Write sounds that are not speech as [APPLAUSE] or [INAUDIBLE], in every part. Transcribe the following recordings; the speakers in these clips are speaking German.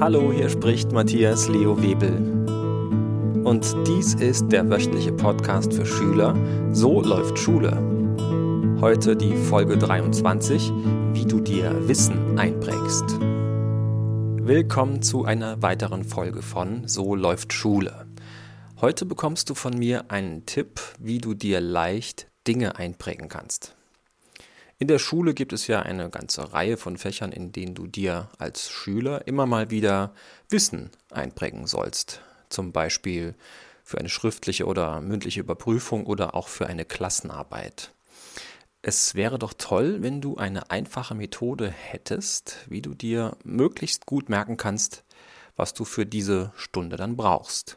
Hallo, hier spricht Matthias Leo Webel. Und dies ist der wöchentliche Podcast für Schüler So läuft Schule. Heute die Folge 23, wie du dir Wissen einprägst. Willkommen zu einer weiteren Folge von So läuft Schule. Heute bekommst du von mir einen Tipp, wie du dir leicht Dinge einprägen kannst. In der Schule gibt es ja eine ganze Reihe von Fächern, in denen du dir als Schüler immer mal wieder Wissen einprägen sollst. Zum Beispiel für eine schriftliche oder mündliche Überprüfung oder auch für eine Klassenarbeit. Es wäre doch toll, wenn du eine einfache Methode hättest, wie du dir möglichst gut merken kannst, was du für diese Stunde dann brauchst.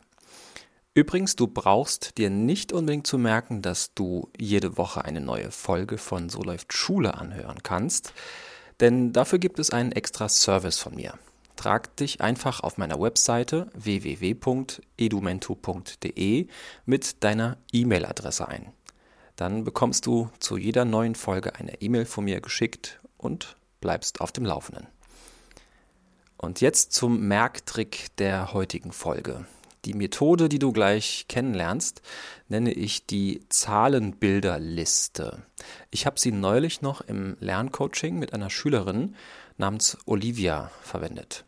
Übrigens, du brauchst dir nicht unbedingt zu merken, dass du jede Woche eine neue Folge von So läuft Schule anhören kannst, denn dafür gibt es einen extra Service von mir. Trag dich einfach auf meiner Webseite www.edumento.de mit deiner E-Mail-Adresse ein. Dann bekommst du zu jeder neuen Folge eine E-Mail von mir geschickt und bleibst auf dem Laufenden. Und jetzt zum Merktrick der heutigen Folge. Die Methode, die du gleich kennenlernst, nenne ich die Zahlenbilderliste. Ich habe sie neulich noch im Lerncoaching mit einer Schülerin namens Olivia verwendet.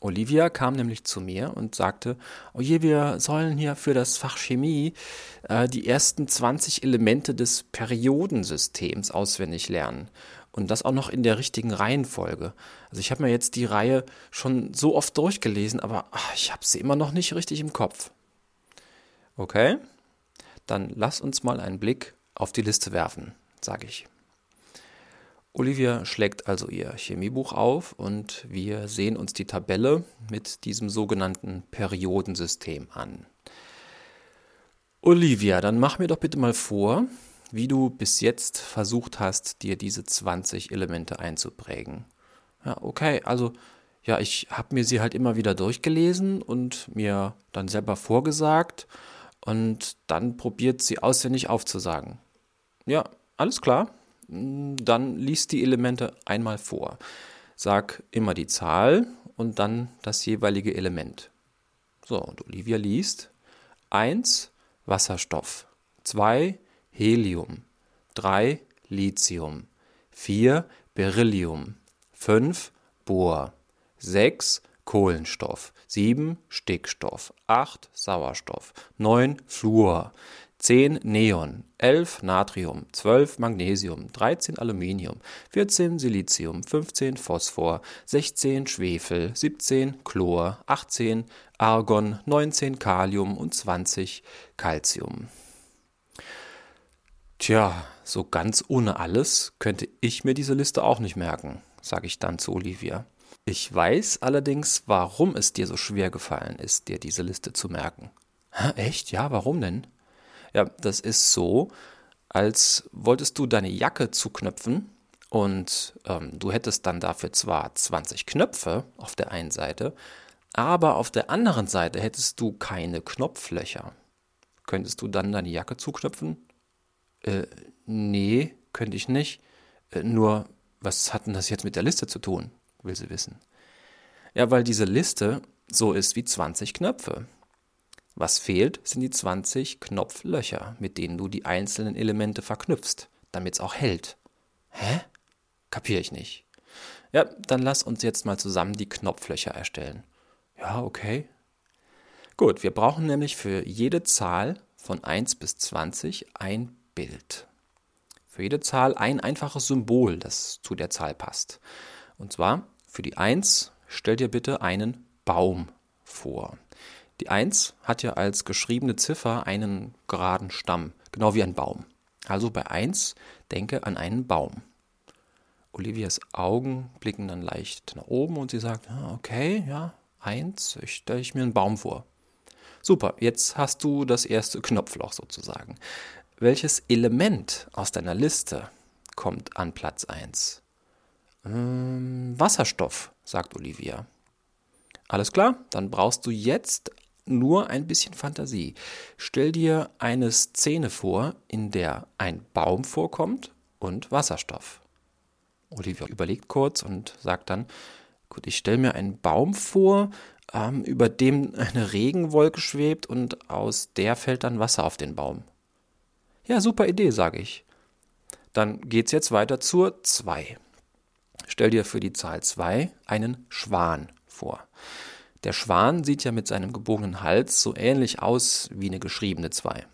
Olivia kam nämlich zu mir und sagte, oh je, wir sollen hier für das Fach Chemie äh, die ersten 20 Elemente des Periodensystems auswendig lernen. Und das auch noch in der richtigen Reihenfolge. Also ich habe mir jetzt die Reihe schon so oft durchgelesen, aber ach, ich habe sie immer noch nicht richtig im Kopf. Okay, dann lass uns mal einen Blick auf die Liste werfen, sage ich. Olivia schlägt also ihr Chemiebuch auf und wir sehen uns die Tabelle mit diesem sogenannten Periodensystem an. Olivia, dann mach mir doch bitte mal vor, wie du bis jetzt versucht hast, dir diese 20 Elemente einzuprägen. Ja, okay, also ja, ich habe mir sie halt immer wieder durchgelesen und mir dann selber vorgesagt und dann probiert sie auswendig aufzusagen. Ja, alles klar. Dann liest die Elemente einmal vor. Sag immer die Zahl und dann das jeweilige Element. So, und Olivia liest 1 Wasserstoff, 2 Helium, 3 Lithium, 4 Beryllium, 5 Bohr, 6 Kohlenstoff, 7 Stickstoff, 8 Sauerstoff, 9 Fluor, 10 Neon, 11 Natrium, 12 Magnesium, 13 Aluminium, 14 Silizium, 15 Phosphor, 16 Schwefel, 17 Chlor, 18 Argon, 19 Kalium. Und 20 Calcium. Tja, so ganz ohne alles könnte ich mir diese Liste auch nicht merken, sage ich dann zu Olivia. Ich weiß allerdings, warum es dir so schwer gefallen ist, dir diese Liste zu merken. Hä, echt? Ja, warum denn? Ja, das ist so, als wolltest du deine Jacke zuknöpfen und ähm, du hättest dann dafür zwar 20 Knöpfe auf der einen Seite, aber auf der anderen Seite hättest du keine Knopflöcher. Könntest du dann deine Jacke zuknöpfen? Äh, nee, könnte ich nicht. Äh, nur, was hat denn das jetzt mit der Liste zu tun? Will sie wissen. Ja, weil diese Liste so ist wie 20 Knöpfe. Was fehlt, sind die 20 Knopflöcher, mit denen du die einzelnen Elemente verknüpfst, damit es auch hält. Hä? Kapiere ich nicht. Ja, dann lass uns jetzt mal zusammen die Knopflöcher erstellen. Ja, okay. Gut, wir brauchen nämlich für jede Zahl von 1 bis 20 ein Bild. Für jede Zahl ein einfaches Symbol, das zu der Zahl passt. Und zwar für die 1 stell dir bitte einen Baum vor. Die 1 hat ja als geschriebene Ziffer einen geraden Stamm, genau wie ein Baum. Also bei 1 denke an einen Baum. Olivias Augen blicken dann leicht nach oben und sie sagt, ah, okay, ja, 1, ich stelle ich mir einen Baum vor. Super, jetzt hast du das erste Knopfloch sozusagen. Welches Element aus deiner Liste kommt an Platz 1? Ähm, Wasserstoff, sagt Olivia. Alles klar, dann brauchst du jetzt nur ein bisschen Fantasie. Stell dir eine Szene vor, in der ein Baum vorkommt und Wasserstoff. Olivia überlegt kurz und sagt dann, Gut, ich stelle mir einen Baum vor, ähm, über dem eine Regenwolke schwebt und aus der fällt dann Wasser auf den Baum. Ja, super Idee, sage ich. Dann geht's jetzt weiter zur 2. Stell dir für die Zahl 2 einen Schwan vor. Der Schwan sieht ja mit seinem gebogenen Hals so ähnlich aus wie eine geschriebene 2.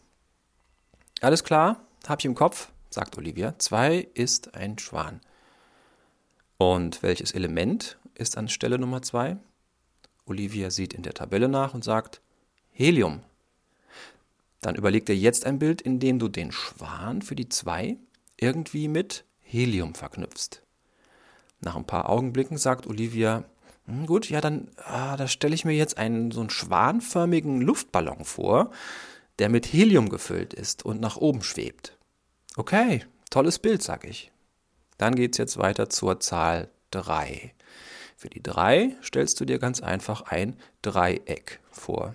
Alles klar, hab ich im Kopf, sagt Olivia. 2 ist ein Schwan. Und welches Element ist an Stelle Nummer 2? Olivia sieht in der Tabelle nach und sagt Helium. Dann überleg dir jetzt ein Bild, in dem du den Schwan für die 2 irgendwie mit Helium verknüpfst. Nach ein paar Augenblicken sagt Olivia, hm, gut, ja, dann ah, da stelle ich mir jetzt einen so einen schwanförmigen Luftballon vor, der mit Helium gefüllt ist und nach oben schwebt. Okay, tolles Bild, sag ich. Dann geht's jetzt weiter zur Zahl 3. Für die 3 stellst du dir ganz einfach ein Dreieck vor.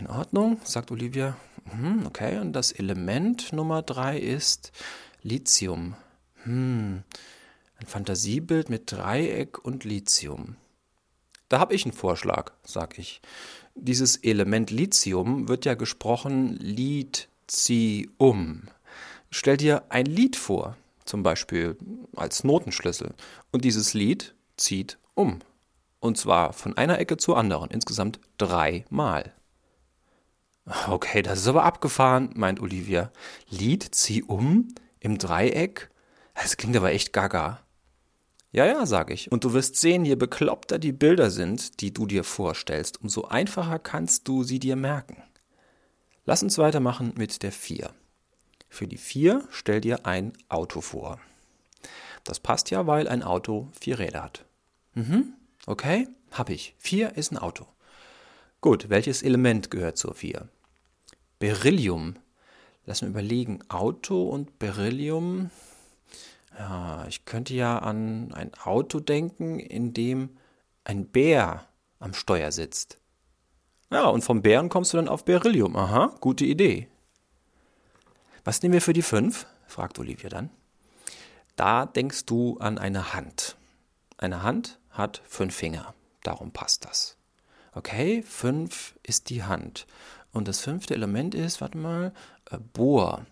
In Ordnung, sagt Olivia. Hm, okay, und das Element Nummer 3 ist Lithium. Hm, ein Fantasiebild mit Dreieck und Lithium. Da habe ich einen Vorschlag, sag ich. Dieses Element Lithium wird ja gesprochen Lithium. Stell dir ein Lied vor, zum Beispiel als Notenschlüssel. Und dieses Lied zieht um. Und zwar von einer Ecke zur anderen, insgesamt dreimal. Okay, das ist aber abgefahren, meint Olivia. Lied, zieh um, im Dreieck? Das klingt aber echt gaga. Ja, ja, sag ich. Und du wirst sehen, je bekloppter die Bilder sind, die du dir vorstellst, umso einfacher kannst du sie dir merken. Lass uns weitermachen mit der 4. Für die 4 stell dir ein Auto vor. Das passt ja, weil ein Auto vier Räder hat. Mhm, okay, hab ich. 4 ist ein Auto. Gut, welches Element gehört zur 4? Beryllium. Lass mir überlegen. Auto und Beryllium. Ja, ich könnte ja an ein Auto denken, in dem ein Bär am Steuer sitzt. Ja, und vom Bären kommst du dann auf Beryllium. Aha, gute Idee. Was nehmen wir für die 5? fragt Olivia dann. Da denkst du an eine Hand. Eine Hand hat fünf Finger. Darum passt das. Okay, fünf ist die Hand. Und das fünfte Element ist, warte mal, äh, Bohr.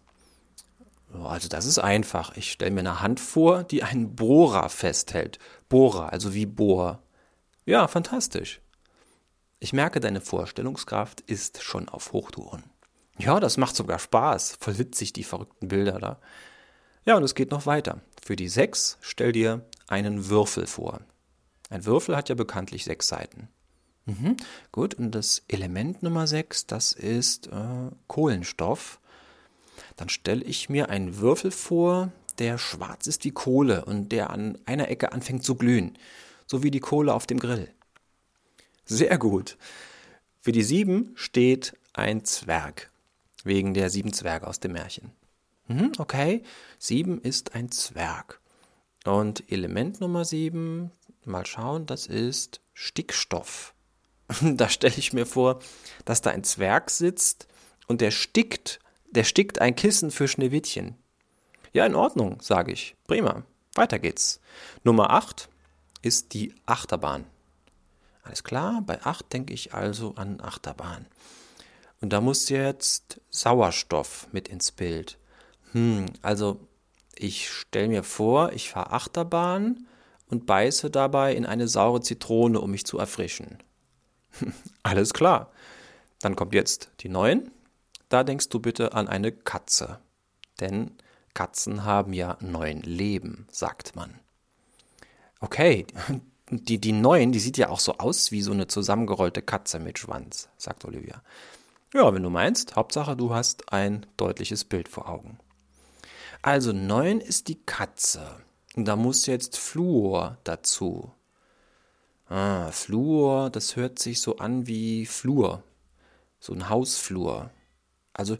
Also das ist einfach. Ich stelle mir eine Hand vor, die einen Bohrer festhält. Bohrer, also wie Bohr. Ja, fantastisch. Ich merke, deine Vorstellungskraft ist schon auf Hochtouren. Ja, das macht sogar Spaß. Voll witzig, die verrückten Bilder da. Ja, und es geht noch weiter. Für die sechs stell dir einen Würfel vor. Ein Würfel hat ja bekanntlich sechs Seiten. Mhm, gut, und das Element Nummer 6, das ist äh, Kohlenstoff. Dann stelle ich mir einen Würfel vor, der schwarz ist wie Kohle und der an einer Ecke anfängt zu glühen, so wie die Kohle auf dem Grill. Sehr gut. Für die sieben steht ein Zwerg, wegen der sieben Zwerge aus dem Märchen. Mhm, okay, sieben ist ein Zwerg. Und Element Nummer sieben, mal schauen, das ist Stickstoff. [LAUGHS] Da stelle ich mir vor, dass da ein Zwerg sitzt und der stickt, der stickt ein Kissen für Schneewittchen. Ja, in Ordnung, sage ich. Prima. Weiter geht's. Nummer 8 ist die Achterbahn. Alles klar, bei 8 denke ich also an Achterbahn. Und da muss jetzt Sauerstoff mit ins Bild. Hm, also ich stelle mir vor, ich fahre Achterbahn und beiße dabei in eine saure Zitrone, um mich zu erfrischen. [LAUGHS] Alles klar. Dann kommt jetzt die neuen. Da denkst du bitte an eine Katze. Denn Katzen haben ja neun Leben, sagt man. Okay, [LAUGHS] die, die neuen, die sieht ja auch so aus wie so eine zusammengerollte Katze mit Schwanz, sagt Olivia. Ja, wenn du meinst, Hauptsache du hast ein deutliches Bild vor Augen. Also neun ist die Katze. Da muss jetzt Fluor dazu. Ah, Flur, das hört sich so an wie Flur. So ein Hausflur. Also,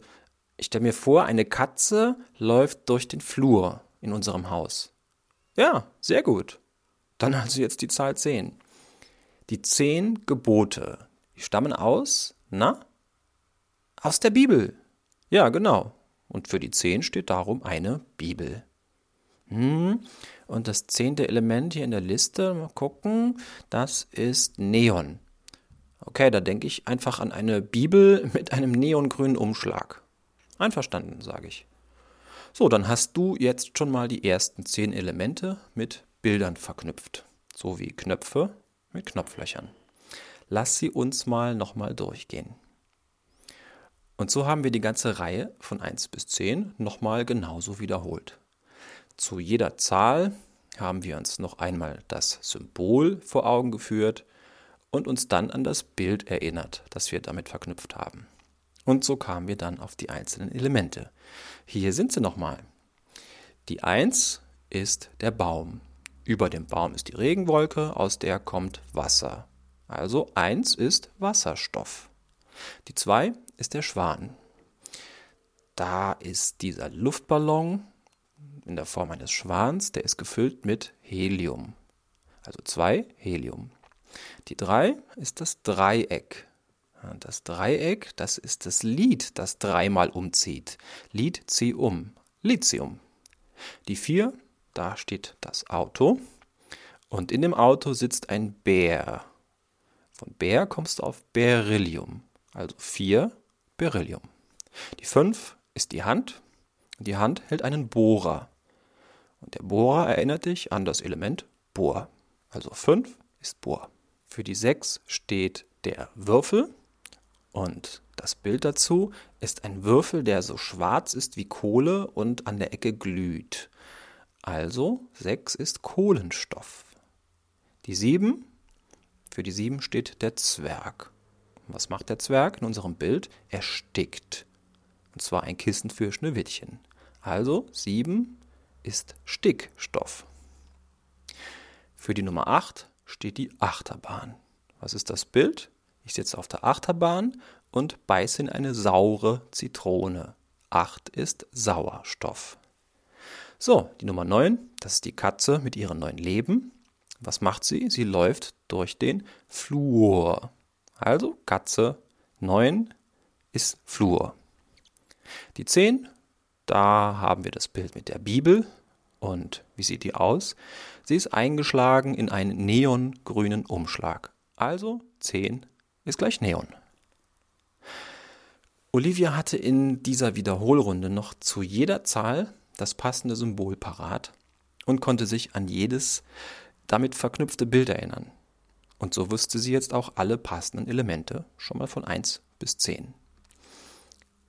ich stelle mir vor, eine Katze läuft durch den Flur in unserem Haus. Ja, sehr gut. Dann also jetzt die Zahl 10. Die zehn Gebote, die stammen aus, na? Aus der Bibel. Ja, genau. Und für die zehn steht darum eine Bibel. Hm. Und das zehnte Element hier in der Liste, mal gucken, das ist Neon. Okay, da denke ich einfach an eine Bibel [LAUGHS] mit einem neongrünen Umschlag. Einverstanden, sage ich. So, dann hast du jetzt schon mal die ersten zehn Elemente mit Bildern verknüpft, so wie Knöpfe mit Knopflöchern. Lass sie uns mal nochmal durchgehen. Und so haben wir die ganze Reihe von 1 bis 10 nochmal genauso wiederholt. Zu jeder Zahl haben wir uns noch einmal das Symbol vor Augen geführt und uns dann an das Bild erinnert, das wir damit verknüpft haben. Und so kamen wir dann auf die einzelnen Elemente. Hier sind sie nochmal. Die 1 ist der Baum. Über dem Baum ist die Regenwolke, aus der kommt Wasser. Also 1 ist Wasserstoff. Die 2 ist der Schwan. Da ist dieser Luftballon in der Form eines Schwans, der ist gefüllt mit Helium. Also 2 Helium. Die 3 ist das Dreieck. Das Dreieck, das ist das Lied, das dreimal umzieht. Lied, zieh um. Lithium. Die 4, da steht das Auto. Und in dem Auto sitzt ein Bär. Von Bär kommst du auf Beryllium. Also 4 Beryllium. Die 5 ist die Hand. Die Hand hält einen Bohrer. Und der Bohrer erinnert dich an das Element Bohr. Also 5 ist Bohr. Für die 6 steht der Würfel. Und das Bild dazu ist ein Würfel, der so schwarz ist wie Kohle und an der Ecke glüht. Also 6 ist Kohlenstoff. Die 7, für die 7 steht der Zwerg. Was macht der Zwerg in unserem Bild? Er stickt. Und zwar ein Kissen für Schneewittchen. Also 7 ist Stickstoff. Für die Nummer 8 steht die Achterbahn. Was ist das Bild? Ich sitze auf der Achterbahn und beiße in eine saure Zitrone. 8 ist Sauerstoff. So, die Nummer 9, das ist die Katze mit ihren neuen Leben. Was macht sie? Sie läuft durch den Flur. Also Katze 9 ist Flur. Die 10, da haben wir das Bild mit der Bibel. Und wie sieht die aus? Sie ist eingeschlagen in einen neongrünen Umschlag. Also 10 ist gleich Neon. Olivia hatte in dieser Wiederholrunde noch zu jeder Zahl das passende Symbol parat und konnte sich an jedes damit verknüpfte Bild erinnern. Und so wusste sie jetzt auch alle passenden Elemente, schon mal von 1 bis 10.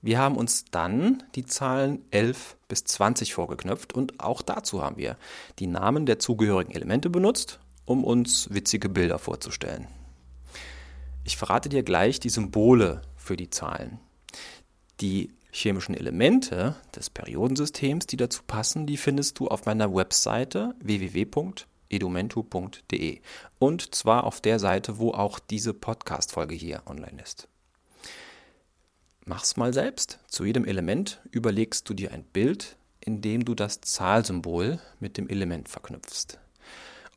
Wir haben uns dann die Zahlen 11 bis 20 vorgeknöpft und auch dazu haben wir die Namen der zugehörigen Elemente benutzt, um uns witzige Bilder vorzustellen. Ich verrate dir gleich die Symbole für die Zahlen. Die chemischen Elemente des Periodensystems, die dazu passen, die findest du auf meiner Webseite www.edumentu.de und zwar auf der Seite, wo auch diese Podcast-Folge hier online ist. Mach's mal selbst. Zu jedem Element überlegst du dir ein Bild, in dem du das Zahlsymbol mit dem Element verknüpfst.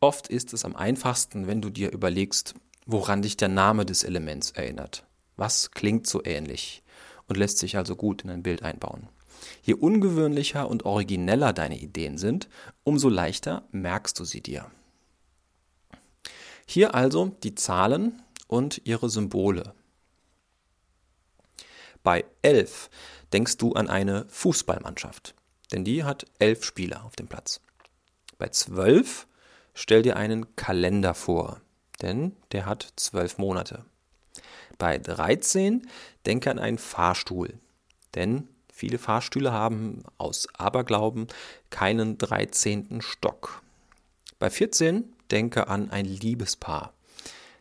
Oft ist es am einfachsten, wenn du dir überlegst, woran dich der Name des Elements erinnert. Was klingt so ähnlich und lässt sich also gut in ein Bild einbauen. Je ungewöhnlicher und origineller deine Ideen sind, umso leichter merkst du sie dir. Hier also die Zahlen und ihre Symbole. Bei 11 denkst du an eine Fußballmannschaft, denn die hat elf Spieler auf dem Platz. Bei 12 stell dir einen Kalender vor, denn der hat zwölf Monate. Bei 13 denke an einen Fahrstuhl, denn viele Fahrstühle haben aus Aberglauben keinen 13. Stock. Bei 14 denke an ein Liebespaar,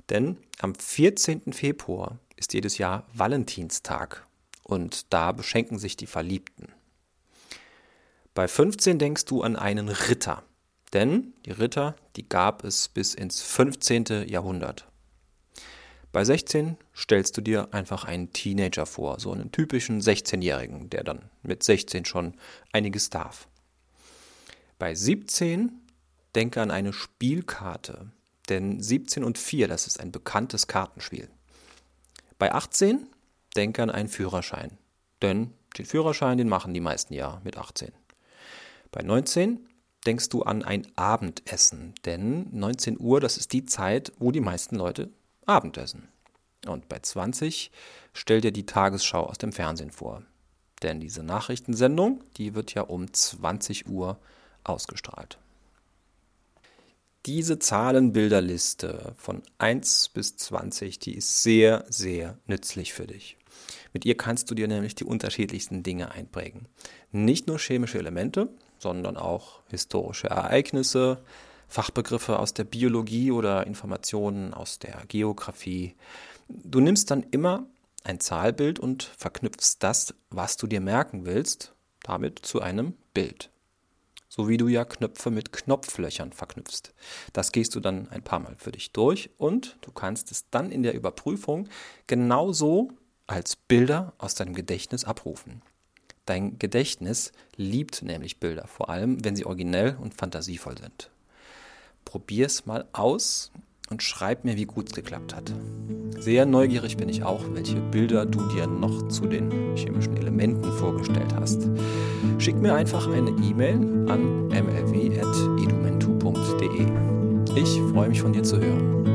denn am 14. Februar ist jedes Jahr Valentinstag und da beschenken sich die Verliebten. Bei 15 denkst du an einen Ritter, denn die Ritter, die gab es bis ins 15. Jahrhundert. Bei 16 stellst du dir einfach einen Teenager vor, so einen typischen 16-Jährigen, der dann mit 16 schon einiges darf. Bei 17 denke an eine Spielkarte, denn 17 und 4, das ist ein bekanntes Kartenspiel. Bei 18 denke an einen Führerschein, denn den Führerschein, den machen die meisten ja mit 18. Bei 19 denkst du an ein Abendessen, denn 19 Uhr, das ist die Zeit, wo die meisten Leute Abendessen. Und bei 20 stell dir die Tagesschau aus dem Fernsehen vor. Denn diese Nachrichtensendung, die wird ja um 20 Uhr ausgestrahlt. Diese Zahlenbilderliste von 1 bis 20, die ist sehr, sehr nützlich für dich. Mit ihr kannst du dir nämlich die unterschiedlichsten Dinge einprägen. Nicht nur chemische Elemente, sondern auch historische Ereignisse, Fachbegriffe aus der Biologie oder Informationen aus der Geografie. Du nimmst dann immer ein Zahlbild und verknüpfst das, was du dir merken willst, damit zu einem Bild. So wie du ja Knöpfe mit Knopflöchern verknüpfst. Das gehst du dann ein paar Mal für dich durch und du kannst es dann in der Überprüfung genauso als Bilder aus deinem Gedächtnis abrufen. Dein Gedächtnis liebt nämlich Bilder, vor allem wenn sie originell und fantasievoll sind. Probier's mal aus und schreib mir, wie gut es geklappt hat. Sehr neugierig bin ich auch, welche Bilder du dir noch zu den chemischen Elementen vorgestellt hast. Schick mir einfach eine E-Mail an mlw.edumentu.de. Ich freue mich von dir zu hören.